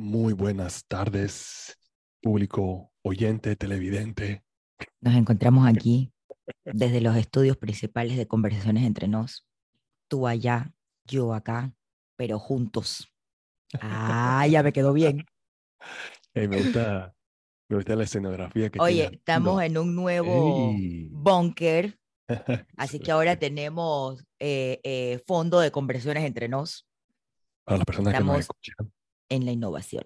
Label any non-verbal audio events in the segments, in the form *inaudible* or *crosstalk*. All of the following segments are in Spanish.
Muy buenas tardes, público oyente, televidente. Nos encontramos aquí desde los estudios principales de Conversaciones entre nos. Tú allá, yo acá, pero juntos. Ah, ya me quedó bien. Hey, me, gusta, me gusta la escenografía que Oye, tienes. estamos No. en un nuevo Ey. búnker, *laughs* así que ahora tenemos eh, eh, fondo de conversaciones entre nos Para las personas que nos escuchan, en la innovación.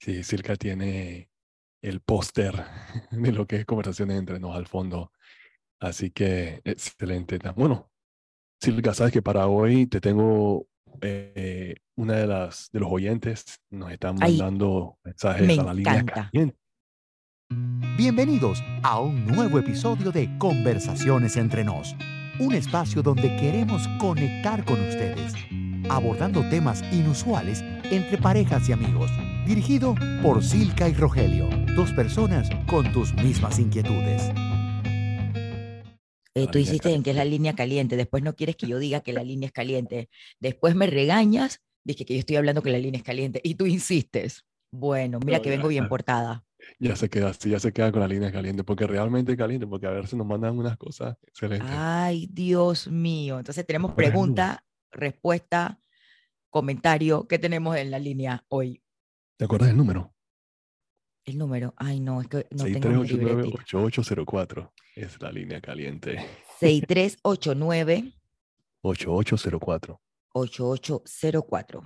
sí, Silka tiene el póster *laughs* de lo que es conversaciones entre nos al fondo. Así que excelente. Bueno, Silka, sabes que para hoy te tengo eh, una de las de los oyentes nos están Ay, mandando mensajes me a la línea caliente. Bienvenidos a un nuevo episodio de Conversaciones entre nos, un espacio donde queremos conectar con ustedes, abordando temas inusuales entre parejas y amigos, dirigido por Silka y Rogelio, dos personas con tus mismas inquietudes. Eh, tú hiciste en que es la línea caliente, después no quieres que yo diga que la línea es caliente, después me regañas, dije que yo estoy hablando que la línea es caliente y tú insistes. Bueno, mira No, que vengo bien portada. Ya se queda así, ya se queda con la línea caliente, porque realmente es caliente, porque a ver si nos mandan unas cosas excelentes. Ay, Dios mío. Entonces tenemos pregunta, respuesta, comentario. ¿Qué tenemos en la línea hoy? ¿Te acuerdas del número? El número. Ay, no, es que no tengo mi libretita. 6389-8804 es la línea caliente. 6389 8804. 8804.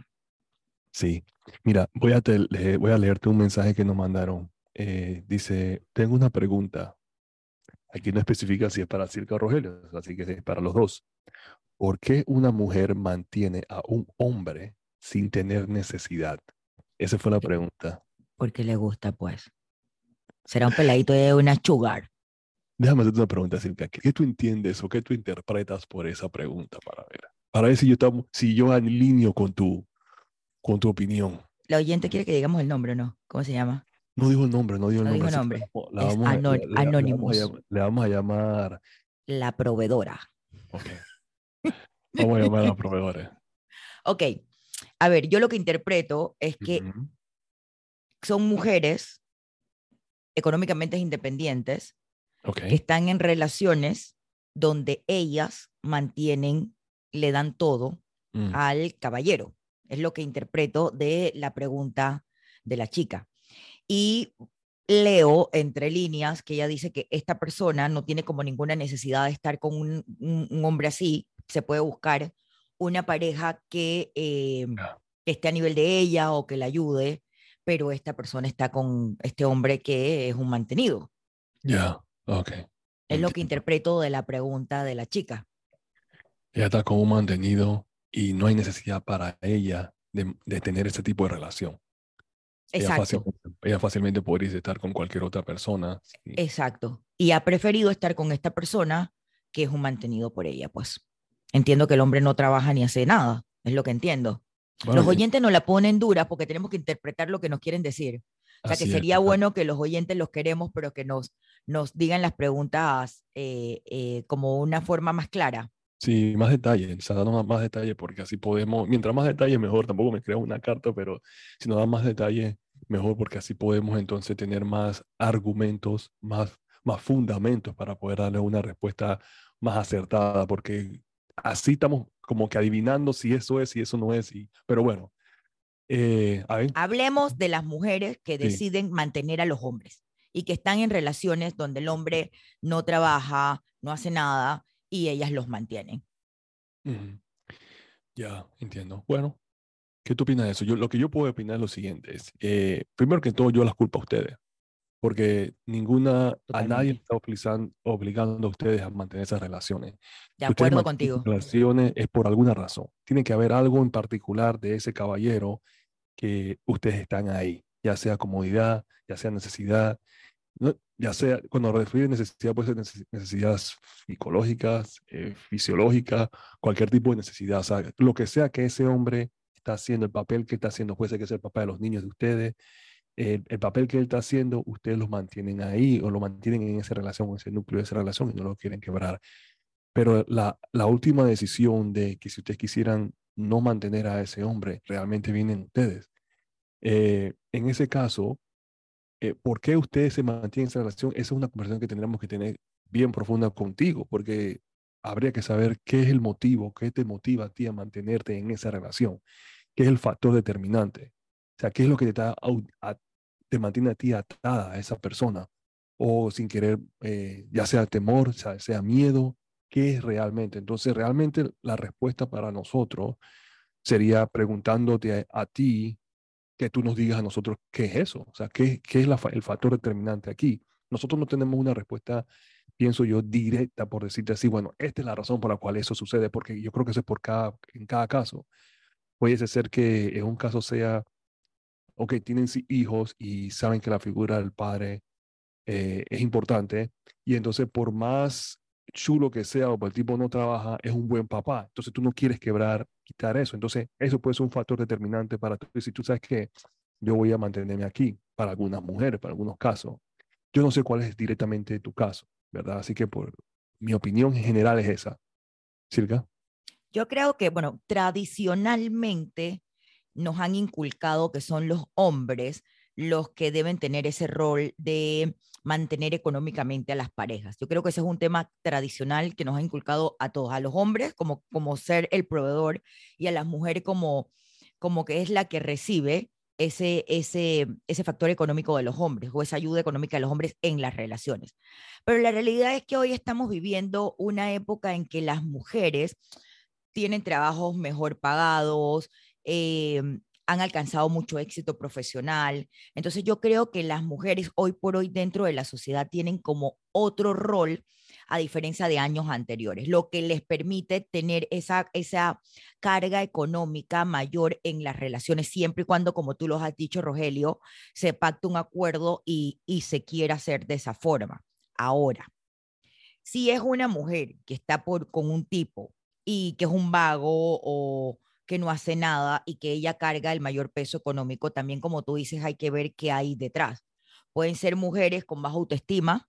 Sí. Mira, voy a, te- voy a leerte un mensaje que nos mandaron. Eh, dice, tengo una pregunta. Aquí no especifica si es para Circa o Rogelio, así que es para los dos. ¿Por qué una mujer mantiene a un hombre sin tener necesidad? Esa fue la pregunta. Porque le gusta, pues. Será un peladito de una sugar. Déjame hacerte una pregunta, Silvia. ¿Qué, tú entiendes o qué tú interpretas por esa pregunta para ver? Para ver si yo, estamos, si yo alineo con tu, con tu opinión. La oyente quiere que digamos el nombre, ¿o no? ¿Cómo se llama? No dijo el nombre, no dijo el No nombre. nombre. la Es vamos a- anón- le- le- le vamos a Anonymous. llam- Le vamos a llamar. La proveedora. ok. Vamos a llamar a los *laughs* proveedores. Ok. A ver, yo lo que interpreto es que son mujeres económicamente independientes Ok. que están en relaciones donde ellas mantienen, le dan todo Mm, al caballero. Es lo que interpreto de la pregunta de la chica. Y leo entre líneas que ella dice que esta persona no tiene como ninguna necesidad de estar con un, un- un hombre así. Se puede buscar una pareja que, eh, que esté a nivel de ella o que la ayude, pero esta persona está con este hombre que es un mantenido. Ya, ok. Es lo que interpreto de la pregunta de la chica. Ella está como un mantenido y no hay necesidad para ella de, de tener ese tipo de relación. Ella Exacto. fácilmente, ella fácilmente podría estar con cualquier otra persona. sí. Exacto. Y ha preferido estar con esta persona que es un mantenido por ella, pues. Entiendo que el hombre no trabaja ni hace nada, es lo que entiendo. Bueno, los oyentes nos la ponen dura porque tenemos que interpretar lo que nos quieren decir. O sea, que es, sería total. bueno que los oyentes los queremos, pero que nos, nos digan las preguntas eh, eh, como una forma más clara. Sí, más detalle, o sea, danos más, detalle porque así podemos, mientras más detalle mejor, tampoco me creo una carta, pero si nos dan más detalle mejor porque así podemos entonces tener más argumentos, más, más fundamentos para poder darle una respuesta más acertada, porque así estamos como que adivinando si eso es, si eso no es, y, pero bueno, eh, a ver, Hablemos de las mujeres que Sí. deciden mantener a los hombres y que están en relaciones donde el hombre no trabaja, no hace nada y ellas los mantienen. ujú, ya entiendo. Bueno, ¿qué tú opinas de eso? Yo, lo que yo puedo opinar es lo siguiente, es, eh, primero que todo yo las culpo a ustedes. porque ninguna, a nadie Totalmente. está obligando, obligando a ustedes a mantener esas relaciones. De Si acuerdo contigo. Relaciones es por alguna razón. Tiene que haber algo en particular de ese caballero que ustedes están ahí, ya sea comodidad, ya sea necesidad, ¿no? ya sea, cuando refiere necesidad, puede ser neces- necesidades psicológicas, eh, fisiológicas, cualquier tipo de necesidad, lo que sea que ese hombre está haciendo, el papel que está haciendo, puede ser que sea el papá de los niños de ustedes, el, el papel que él está haciendo, ustedes los mantienen ahí o lo mantienen en esa relación, en ese núcleo de esa relación y no lo quieren quebrar. Pero la, la última decisión de que si ustedes quisieran no mantener a ese hombre, realmente vienen ustedes. Eh, en ese caso, eh, ¿por qué ustedes se mantienen en esa relación? Esa es una conversación que tendremos que tener bien profunda contigo, porque habría que saber qué es el motivo, qué te motiva a ti a mantenerte en esa relación, qué es el factor determinante. O sea, qué es lo que te, te mantiene a ti atada a esa persona, o sin querer, eh, ya sea temor, sea, sea miedo, qué es realmente. Entonces, realmente la respuesta para nosotros sería preguntándote a, ti que tú nos digas a nosotros qué es eso, o sea, qué, qué es el factor determinante aquí. Nosotros no tenemos una respuesta, pienso yo, directa por decirte así, bueno, esta es la razón por la cual eso sucede, porque yo creo que eso es por cada, en cada caso. Puede ser que en un caso sea, ok, tienen hijos y saben que la figura del padre eh, es importante, y entonces por más chulo que sea o el tipo no trabaja, es un buen papá. Entonces tú no quieres quebrar, quitar eso. Entonces eso puede ser un factor determinante para tú. Si tú sabes que yo voy a mantenerme aquí, para algunas mujeres, para algunos casos. Yo no sé cuál es directamente tu caso, ¿verdad? Así que por mi opinión en general es esa. Silka. Yo creo que, bueno, tradicionalmente nos han inculcado que son los hombres los que deben tener ese rol de mantener económicamente a las parejas. Yo creo que ese es un tema tradicional que nos ha inculcado a todos, a los hombres como, como ser el proveedor y a las mujeres como, como que es la que recibe ese, ese, ese factor económico de los hombres o esa ayuda económica de los hombres en las relaciones. Pero la realidad es que hoy estamos viviendo una época en que las mujeres tienen trabajos mejor pagados, eh, han alcanzado mucho éxito profesional. Entonces yo creo que las mujeres hoy por hoy dentro de la sociedad tienen como otro rol a diferencia de años anteriores, lo que les permite tener esa, esa carga económica mayor en las relaciones, siempre y cuando, como tú lo has dicho, Rogelio, se pacte un acuerdo y, y se quiera hacer de esa forma. Ahora, si es una mujer que está por, con un tipo y que es un vago o que no hace nada y que ella carga el mayor peso económico, también como tú dices, hay que ver qué hay detrás. Pueden ser mujeres con baja autoestima,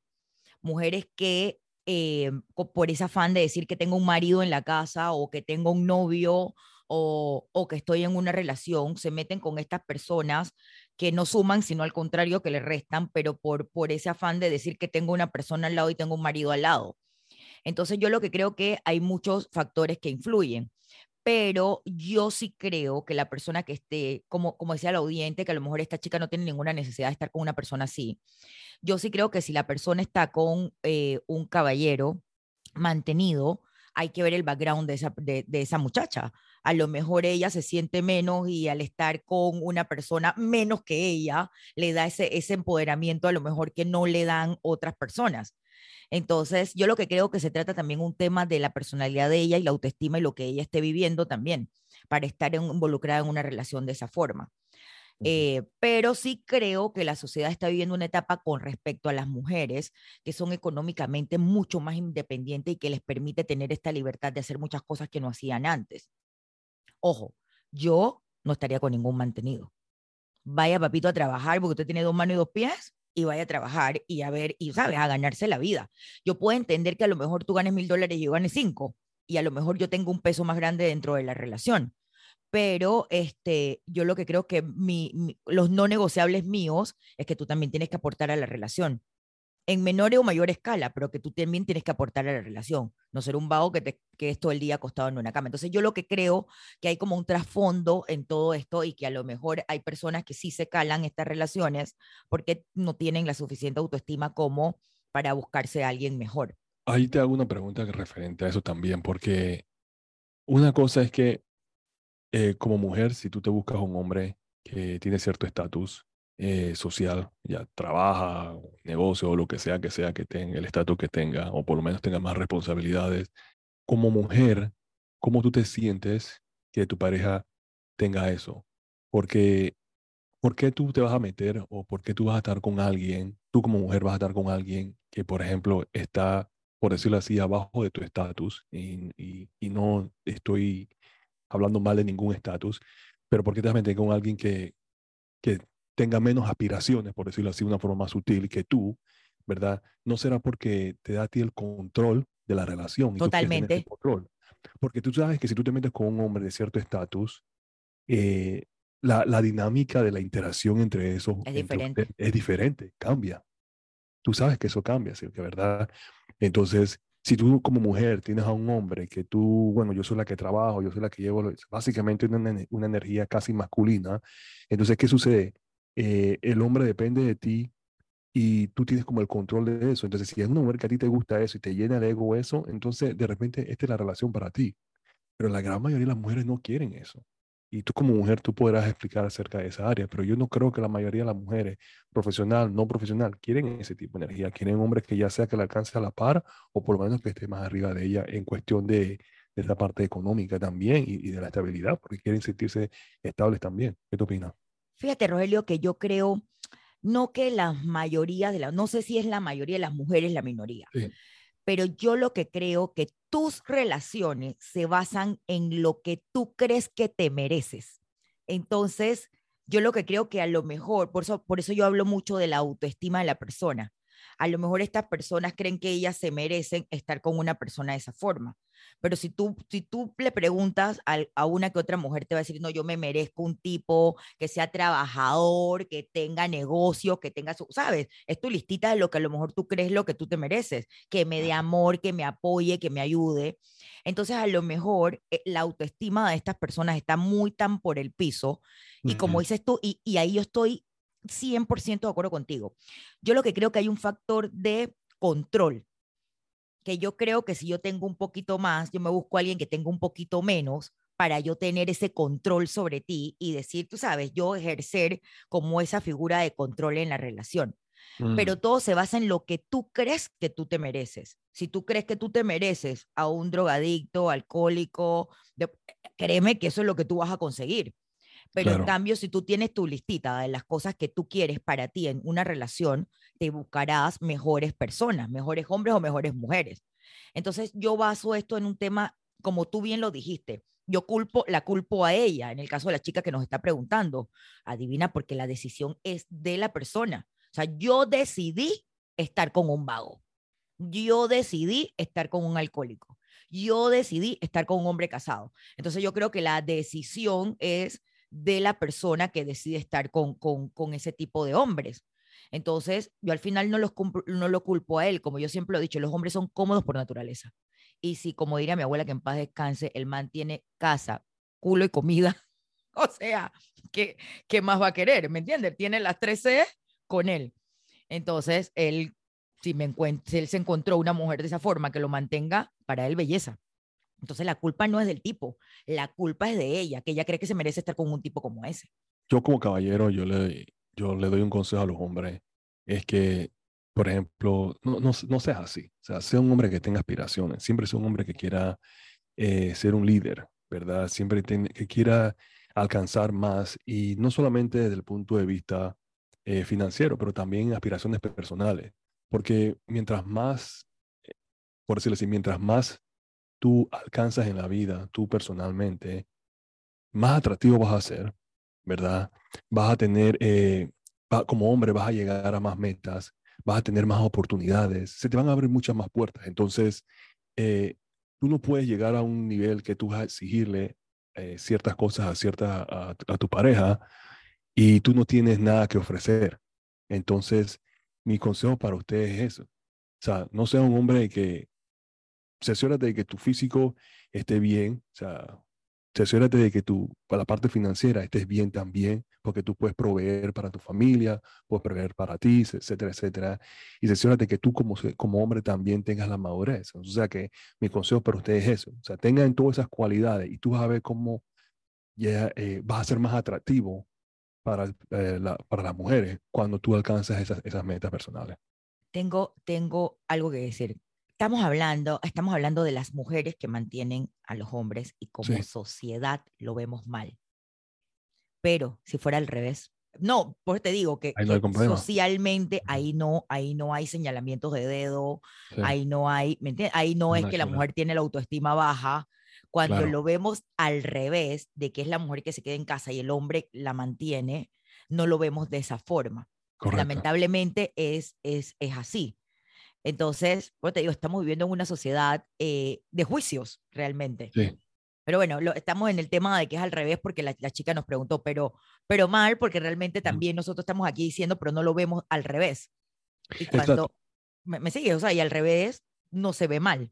mujeres que eh, por ese afán de decir que tengo un marido en la casa o que tengo un novio o, o, que estoy en una relación, se meten con estas personas que no suman, sino al contrario, que le restan, pero por, por ese afán de decir que tengo una persona al lado y tengo un marido al lado. Entonces yo lo que creo que hay muchos factores que influyen pero yo sí creo que la persona que esté, como, como decía la audiente, que a lo mejor esta chica no tiene ninguna necesidad de estar con una persona así, yo sí creo que si la persona está con eh, un caballero mantenido, hay que ver el background de esa, de, esa muchacha. A lo mejor ella se siente menos y al estar con una persona menos que ella, le da ese, ese empoderamiento a lo mejor que no le dan otras personas. Entonces, yo lo que creo que se trata también un tema de la personalidad de ella y la autoestima y lo que ella esté viviendo también para estar involucrada en una relación de esa forma. Eh, pero sí creo que la sociedad está viviendo una etapa con respecto a las mujeres que son económicamente mucho más independientes y que les permite tener esta libertad de hacer muchas cosas que no hacían antes. Ojo, yo no estaría con ningún mantenido. Vaya papito a trabajar porque usted tiene dos manos y dos pies y vaya a trabajar y a ver, y sabes, a ganarse la vida. Yo puedo entender que a lo mejor tú ganes mil dólares y yo gane cinco, y a lo mejor yo tengo un peso más grande dentro de la relación. Pero este, yo lo que creo que mi, los no negociables míos es que tú también tienes que aportar a la relación en menor o mayor escala, pero que tú también tienes que aportar a la relación, no ser un vago que, te, que es todo el día acostado en una cama. Entonces yo lo que creo que hay como un trasfondo en todo esto y que a lo mejor hay personas que sí se calan estas relaciones porque no tienen la suficiente autoestima como para buscarse a alguien mejor. Ahí te hago una pregunta referente a eso también, porque una cosa es que eh, como mujer, si tú te buscas un hombre que tiene cierto estatus, eh, social, ya trabaja, negocio o lo que sea que sea que tenga, el estatus que tenga, o por lo menos tenga más responsabilidades. Como mujer, ¿cómo tú te sientes que tu pareja tenga eso? Porque, ¿por qué tú te vas a meter o por qué tú vas a estar con alguien, tú como mujer vas a estar con alguien que, por ejemplo, está, por decirlo así, abajo de tu estatus y, y, no estoy hablando mal de ningún estatus, pero ¿por qué te vas a meter con alguien que, que tenga menos aspiraciones, por decirlo así, de una forma más sutil que tú, ¿verdad? No será porque te da a ti el control de la relación. Totalmente. Y control. Porque tú sabes que si tú te metes con un hombre de cierto estatus, eh, la, la dinámica de la interacción entre esos Es entre diferente. ustedes es diferente, cambia. Tú sabes que eso cambia, ¿sí? que verdad. Entonces, si tú como mujer tienes a un hombre que tú, bueno, yo soy la que trabajo, yo soy la que llevo, básicamente una, una energía casi masculina, entonces, ¿qué sucede? Eh, el hombre depende de ti y tú tienes como el control de eso. Entonces, si es una mujer que a ti te gusta eso y te llena de ego eso, entonces de repente esta es la relación para ti. Pero la gran mayoría de las mujeres no quieren eso. Y tú como mujer, tú podrás explicar acerca de esa área, pero yo no creo que la mayoría de las mujeres, profesional, no profesional, quieren ese tipo de energía. Quieren hombres que ya sea que le alcance a la par o por lo menos que esté más arriba de ella en cuestión de, de esa parte económica también y, y de la estabilidad, porque quieren sentirse estables también. ¿Qué tú opinas? Fíjate, Rogelio, que yo creo, no que la mayoría de las, no sé si es la mayoría de las mujeres la minoría, Sí. pero yo lo que creo que tus relaciones se basan en lo que tú crees que te mereces. Entonces, yo lo que creo que a lo mejor, por eso, por eso yo hablo mucho de la autoestima de la persona. A lo mejor estas personas creen que ellas se merecen estar con una persona de esa forma. Pero si tú, si tú le preguntas al- a, una que otra mujer, te va a decir, no, yo me merezco un tipo que sea trabajador, que tenga negocio, que tenga su, ¿sabes? Es tu listita de lo que a lo mejor tú crees lo que tú te mereces, que me dé amor, que me apoye, que me ayude. Entonces, a lo mejor eh, la autoestima de estas personas está muy tan por el piso y como dices tú, y, y ahí yo estoy 100% de acuerdo contigo. Yo lo que creo que hay un factor de control, que yo creo que si yo tengo un poquito más, yo me busco a alguien que tenga un poquito menos para yo tener ese control sobre ti y decir, tú sabes, yo ejercer como esa figura de control en la relación. Pero Mm, todo se basa en lo que tú crees que tú te mereces. Si tú crees que tú te mereces a un drogadicto, alcohólico, de- créeme que eso es lo que tú vas a conseguir. Pero en cambio, si tú tienes tu listita de las cosas que tú quieres para ti en una relación, te buscarás mejores personas, mejores hombres o mejores mujeres. Entonces, yo baso esto en un tema, como tú bien lo dijiste, yo culpo, la culpo a ella, en el caso de la chica que nos está preguntando. Adivina, porque la decisión es de la persona. O sea, yo decidí estar con un vago. Yo decidí estar con un alcohólico. Yo decidí estar con un hombre casado. Entonces yo creo que la decisión es de la persona que decide estar con, con, con ese tipo de hombres. Entonces, yo al final no, los no lo culpo a él, como yo siempre lo he dicho, los hombres son cómodos por naturaleza. Y si, como diría mi abuela, que en paz descanse, el man tiene casa, culo y comida, *laughs* o sea, ¿qué, qué más va a querer? ¿Me entiendes? Tiene las tres C con él. Entonces, él, si, me encuent- él se encontró una mujer de esa forma que lo mantenga, para él belleza. Entonces, la culpa no es del tipo, la culpa es de ella, que ella cree que se merece estar con un tipo como ese. Yo como caballero, yo le, yo le doy un consejo a los hombres, es que, por ejemplo, no, no, no seas así, o sea, sea un hombre que tenga aspiraciones, siempre sea un hombre que quiera eh, ser un líder, ¿verdad? Siempre ten- que quiera alcanzar más y no solamente desde el punto de vista eh, financiero, pero también aspiraciones personales, porque mientras más, eh, por decirlo así, mientras más tú alcanzas en la vida, tú personalmente, más atractivo vas a ser, ¿verdad? Vas a tener, eh, va- como hombre, vas a llegar a más metas, vas a tener más oportunidades, se te van a abrir muchas más puertas. Entonces, eh, tú no puedes llegar a un nivel que tú vas a exigirle eh, ciertas cosas a, cierta, a, a tu pareja y tú no tienes nada que ofrecer. Entonces, mi consejo para ustedes es eso. O sea, no sea un hombre que cerciórate de que tu físico esté bien, o sea, cerciórate de que tu, para la parte financiera estés bien también, porque tú puedes proveer para tu familia, puedes proveer para ti, etcétera, etcétera. Y cerciórate que tú como, como hombre también tengas la madurez. O sea que mi consejo para ustedes es eso. O sea, tengan todas esas cualidades y tú vas a ver cómo ya eh, vas a ser más atractivo para, eh, la- para las mujeres cuando tú alcanzas esas, esas metas personales. Tengo, tengo algo que decir. Estamos hablando, estamos hablando de las mujeres que mantienen a los hombres y como Sí. sociedad lo vemos mal. Pero si fuera al revés, no, pues te digo que, Ahí no que socialmente ahí no, ahí no hay señalamientos de dedo, Sí, ahí no hay, ¿me entiendes? Ahí no es que la mujer tiene la autoestima baja. Cuando Claro. lo vemos al revés, de que es la mujer que se queda en casa y el hombre la mantiene, no lo vemos de esa forma. correcto. Lamentablemente es, es, es así. Entonces, pues te digo, estamos viviendo en una sociedad eh, de juicios realmente. Sí, Pero bueno, lo, estamos en el tema de que es al revés porque la, la chica nos preguntó, pero, pero mal porque realmente también nosotros estamos aquí diciendo, pero no lo vemos al revés. Y cuando me, me sigue, o sea, y al revés no se ve mal.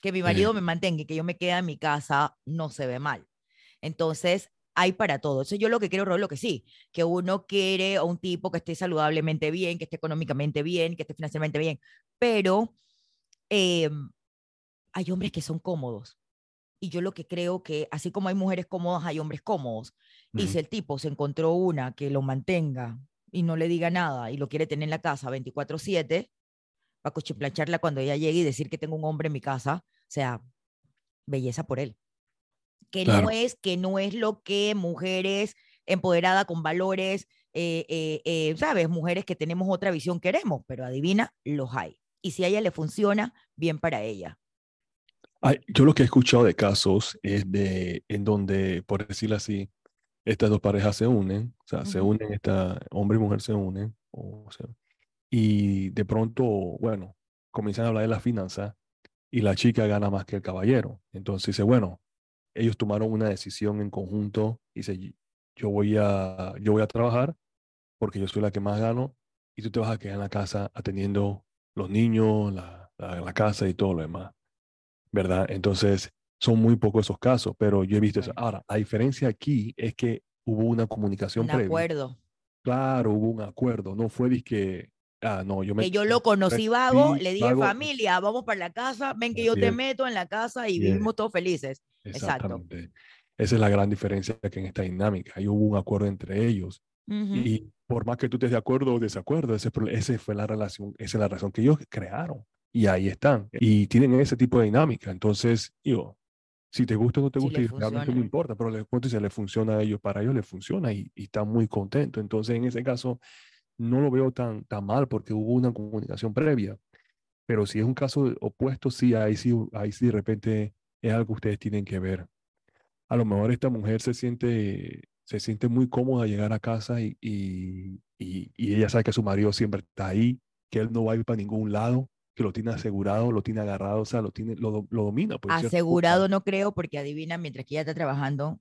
Que mi marido me mantenga y que yo me quede en mi casa no se ve mal. Entonces, hay para todo. Eso yo lo que quiero, Raúl, lo que sí, que uno quiere a un tipo que esté saludablemente bien, que esté económicamente bien, que esté financieramente bien, pero eh, hay hombres que son cómodos. Y yo lo que creo que, así como hay mujeres cómodas, hay hombres cómodos. Y Ujú. si el tipo se encontró una que lo mantenga y no le diga nada y lo quiere tener en la casa 24/7, para cuchiplancharla cuando ella llegue y decir que tengo un hombre en mi casa, o sea, belleza por él. Que Claro. no es, que no es lo que mujeres empoderadas con valores, eh, eh, eh, ¿sabes? Mujeres que tenemos otra visión queremos, pero adivina, los hay. Y si a ella le funciona, bien para ella. Ay, yo lo que he escuchado de casos es de en donde, por decirlo así, estas dos parejas se unen, o sea, se unen, esta, hombre y mujer se unen, o sea, y de pronto, bueno, comienzan a hablar de la finanza y la chica gana más que el caballero. Entonces dice, bueno, ellos tomaron una decisión en conjunto y dice, yo voy a, yo voy a trabajar porque yo soy la que más gano y tú te vas a quedar en la casa atendiendo los niños, la, la, la casa y todo lo demás, ¿verdad? Entonces, son muy pocos esos casos, pero yo he visto eso. Ahora, la diferencia aquí es que hubo una comunicación Un previa. acuerdo. Claro, hubo un acuerdo, no fue que, ah, no, yo me Que yo lo conocí vago, le dije, vago". familia, vamos para la casa, ven que yo te es. meto en la casa y Bien. vivimos todos felices. Exacto. Exactamente. Esa es la gran diferencia que en esta dinámica. Ahí hubo un acuerdo entre ellos. Ujú. Y por más que tú estés de acuerdo o desacuerdo, ese, ese fue la relación, esa es la razón que ellos crearon. Y ahí están. Y tienen ese tipo de dinámica. Entonces, digo, si te gusta o no te gusta, realmente no importa, pero les cuento si le funciona a ellos, para ellos les funciona y, y están muy contentos. Entonces, en ese caso, no lo veo tan, tan mal porque hubo una comunicación previa. Pero si es un caso opuesto, sí, ahí sí, ahí sí de repente es algo que ustedes tienen que ver. A lo mejor esta mujer se siente, se siente muy cómoda llegar a casa y, y, y, y ella sabe que su marido siempre está ahí, que él no va a ir para ningún lado, que lo tiene asegurado, lo tiene agarrado, o sea, lo, tiene, lo, lo domina. Asegurado no creo, porque adivina, mientras que ella está trabajando,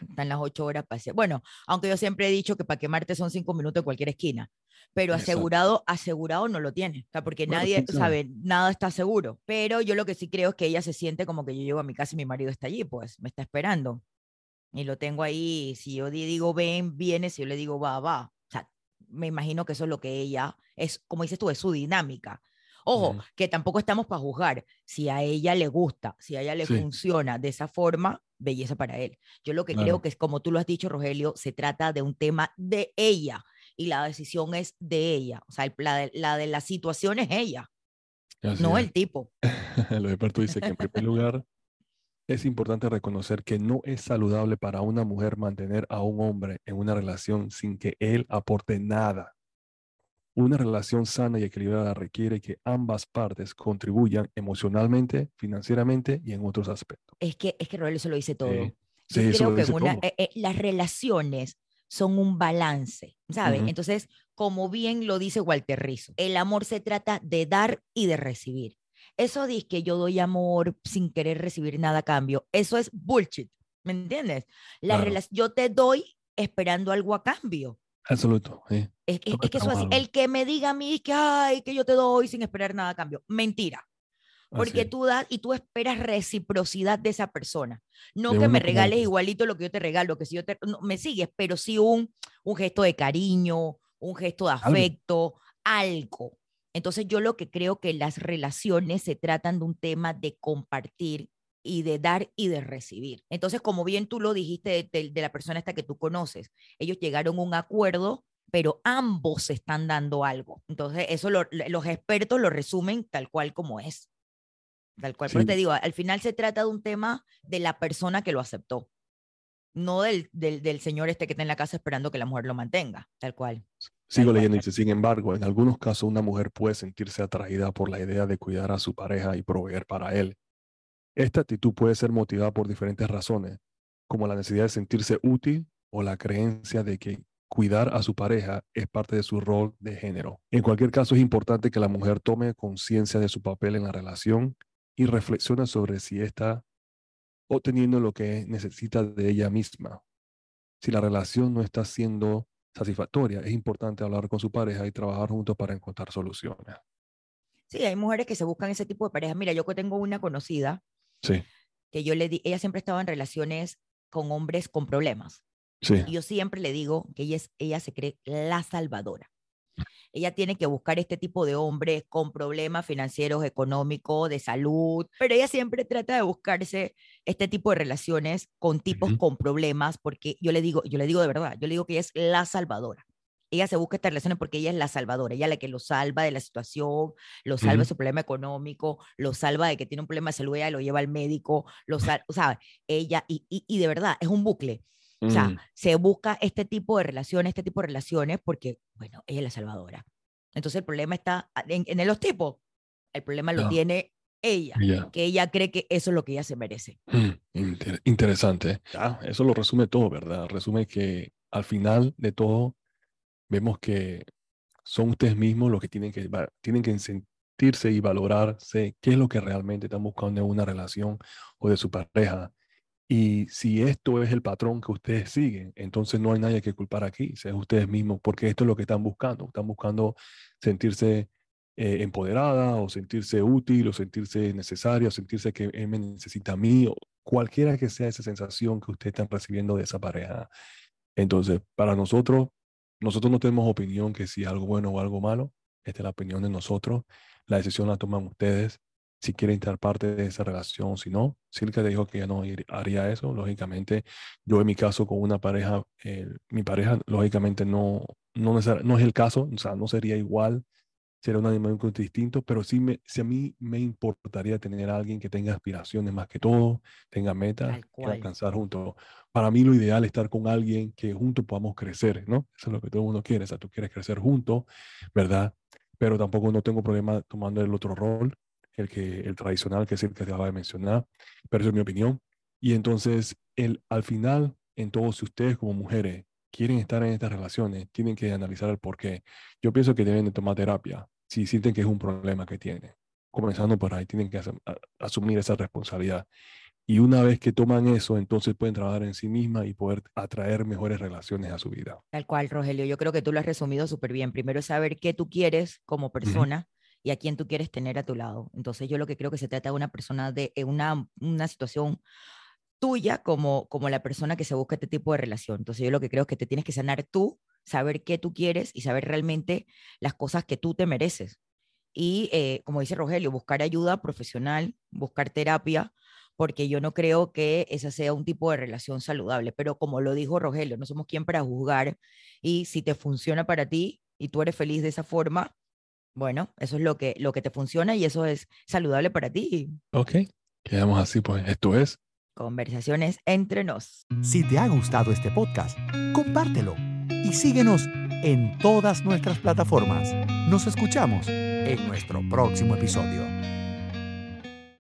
están las ocho horas para hacer- Bueno, aunque yo siempre he dicho que para quemarte son cinco minutos en cualquier esquina, pero Exacto. asegurado, asegurado no lo tiene, o sea, porque Bueno, nadie quién sabe. sabe, nada está seguro. Pero yo lo que sí creo es que ella se siente como que yo llego a mi casa y mi marido está allí, pues me está esperando. Y lo tengo ahí, si yo di- digo ven, viene, si yo le digo va, va. O sea, me imagino que eso es lo que ella es, como dices tú, es su dinámica. Ojo, que tampoco estamos para juzgar. Si a ella le gusta, si a ella le Sí. funciona de esa forma, belleza para él. Yo lo que creo Claro. que es, como tú lo has dicho, Rogelio, se trata de un tema de ella y la decisión es de ella. O sea, el- la de la, de la situación es ella, Así no es. el tipo. *laughs* Lo de Perto dice que en primer *laughs* lugar es importante reconocer que no es saludable para una mujer mantener a un hombre en una relación sin que él aporte nada. Una relación sana y equilibrada requiere que ambas partes contribuyan emocionalmente, financieramente y en otros aspectos. Es que, es que Rogelio se lo dice todo. Sí, Yo sí, eso creo que una, eh, eh, las relaciones son un balance, ¿sabes? Entonces, como bien lo dice Walter Rizzo, el amor se trata de dar y de recibir. Eso dice que yo doy amor sin querer recibir nada a cambio. Eso es bullshit, ¿me entiendes? La Claro. yo te doy esperando algo a cambio. Absoluto. sí. Es, que- Todo es que eso así, el que me diga a mí que, ay, que yo te doy sin esperar nada a cambio, mentira. Porque es. tú das y tú esperas reciprocidad de esa persona. No De que me regales igualito lo que yo te regalo, que si yo te, no, me sigues, pero sí un, un gesto de cariño, un gesto de Algo. afecto, algo. Entonces yo lo que creo que las relaciones se tratan de un tema de compartir y de dar y de recibir. Entonces, como bien tú lo dijiste de, de- de la persona esta que tú conoces, ellos llegaron a un acuerdo, pero ambos se están dando algo. Entonces, eso lo- los expertos lo resumen tal cual como es. Tal cual. Pero te digo, al final se trata de un tema de la persona que lo aceptó, no del, del, del señor este que está en la casa esperando que la mujer lo mantenga, tal cual. Sigo cual. leyendo, dice, sin embargo, en algunos casos una mujer puede sentirse atraída por la idea de cuidar a su pareja y proveer para él. Esta actitud puede ser motivada por diferentes razones, como la necesidad de sentirse útil o la creencia de que cuidar a su pareja es parte de su rol de género. En cualquier caso, es importante que la mujer tome conciencia de su papel en la relación y reflexione sobre si esta obteniendo lo que necesita de ella misma. Si la relación no está siendo satisfactoria, es importante hablar con su pareja y trabajar juntos para encontrar soluciones. Sí, hay mujeres que se buscan ese tipo de parejas. Mira, yo tengo una conocida Sí, que yo le di, ella siempre estaba en relaciones con hombres con problemas. sí, Y yo siempre le digo que ella, es, ella se cree la salvadora. Ella tiene que buscar este tipo de hombres con problemas financieros, económicos, de salud, pero ella siempre trata de buscarse este tipo de relaciones con tipos Ujú. con problemas, porque yo le digo, yo le digo de verdad, yo le digo que ella es la salvadora. Ella se busca estas relaciones porque ella es la salvadora, ella es la que lo salva de la situación, lo salva de su problema económico, lo salva de que tiene un problema de salud, ella lo lleva al médico, lo salva, o sea, ella, y, y, y de verdad, es un bucle. O sea, Mm, se busca este tipo de relaciones, este tipo de relaciones, porque, bueno, ella es la salvadora. Entonces el problema está en, en los tipos. El problema lo tiene ella, que ella cree que eso es lo que ella se merece. Mm, inter- interesante. Ah, eso lo resume todo, ¿verdad? Resume que al final de todo vemos que son ustedes mismos los que tienen que, tienen que sentirse y valorarse qué es lo que realmente están buscando en una relación o de su pareja. Y si esto es el patrón que ustedes siguen, entonces no hay nadie que culpar aquí, es ustedes mismos, porque esto es lo que están buscando. Están buscando sentirse eh, empoderada o sentirse útil o sentirse necesaria o sentirse que él me necesita a mí o cualquiera que sea esa sensación que ustedes están recibiendo de esa pareja. Entonces, para nosotros, nosotros no tenemos opinión que si algo bueno o algo malo, esta es la opinión de nosotros, la decisión la toman ustedes si quieren estar parte de esa relación si no. Silka dijo que ya no haría eso, lógicamente. Yo en mi caso con una pareja, eh, mi pareja lógicamente no, no, no es el caso, o sea, no sería igual, sería un dinámico distinto, pero sí me, si a mí me importaría tener a alguien que tenga aspiraciones más que todo, tenga metas que alcanzar juntos. Para mí lo ideal es estar con alguien que juntos podamos crecer, ¿no? Eso es lo que todo el mundo quiere, o sea, tú quieres crecer juntos, ¿verdad? Pero tampoco no tengo problema tomando el otro rol, el, que, el tradicional, que es el que te acaba de mencionar, pero eso es mi opinión. Y entonces, el, al final, en todos ustedes como mujeres quieren estar en estas relaciones, tienen que analizar el por qué. Yo pienso que deben de tomar terapia si sienten que es un problema que tienen. Comenzando por ahí, tienen que asum- a- asumir esa responsabilidad. Y una vez que toman eso, entonces pueden trabajar en sí mismas y poder atraer mejores relaciones a su vida. Tal cual, Rogelio. Yo creo que tú lo has resumido súper bien. Primero es saber qué tú quieres como persona y a quién tú quieres tener a tu lado. Entonces yo lo que creo que se trata de una persona de una, una situación tuya como, como la persona que se busca este tipo de relación. Entonces yo lo que creo es que te tienes que sanar tú, saber qué tú quieres y saber realmente las cosas que tú te mereces. Y eh, como dice Rogelio, buscar ayuda profesional, buscar terapia, porque yo no creo que esa sea un tipo de relación saludable. Pero como lo dijo Rogelio, no somos quien para juzgar y si te funciona para ti y tú eres feliz de esa forma, bueno, eso es lo que, lo que te funciona y eso es saludable para ti. Ok, quedamos así, pues esto es. Conversaciones entre nos. Si te ha gustado este podcast, compártelo y síguenos en todas nuestras plataformas. Nos escuchamos en nuestro próximo episodio.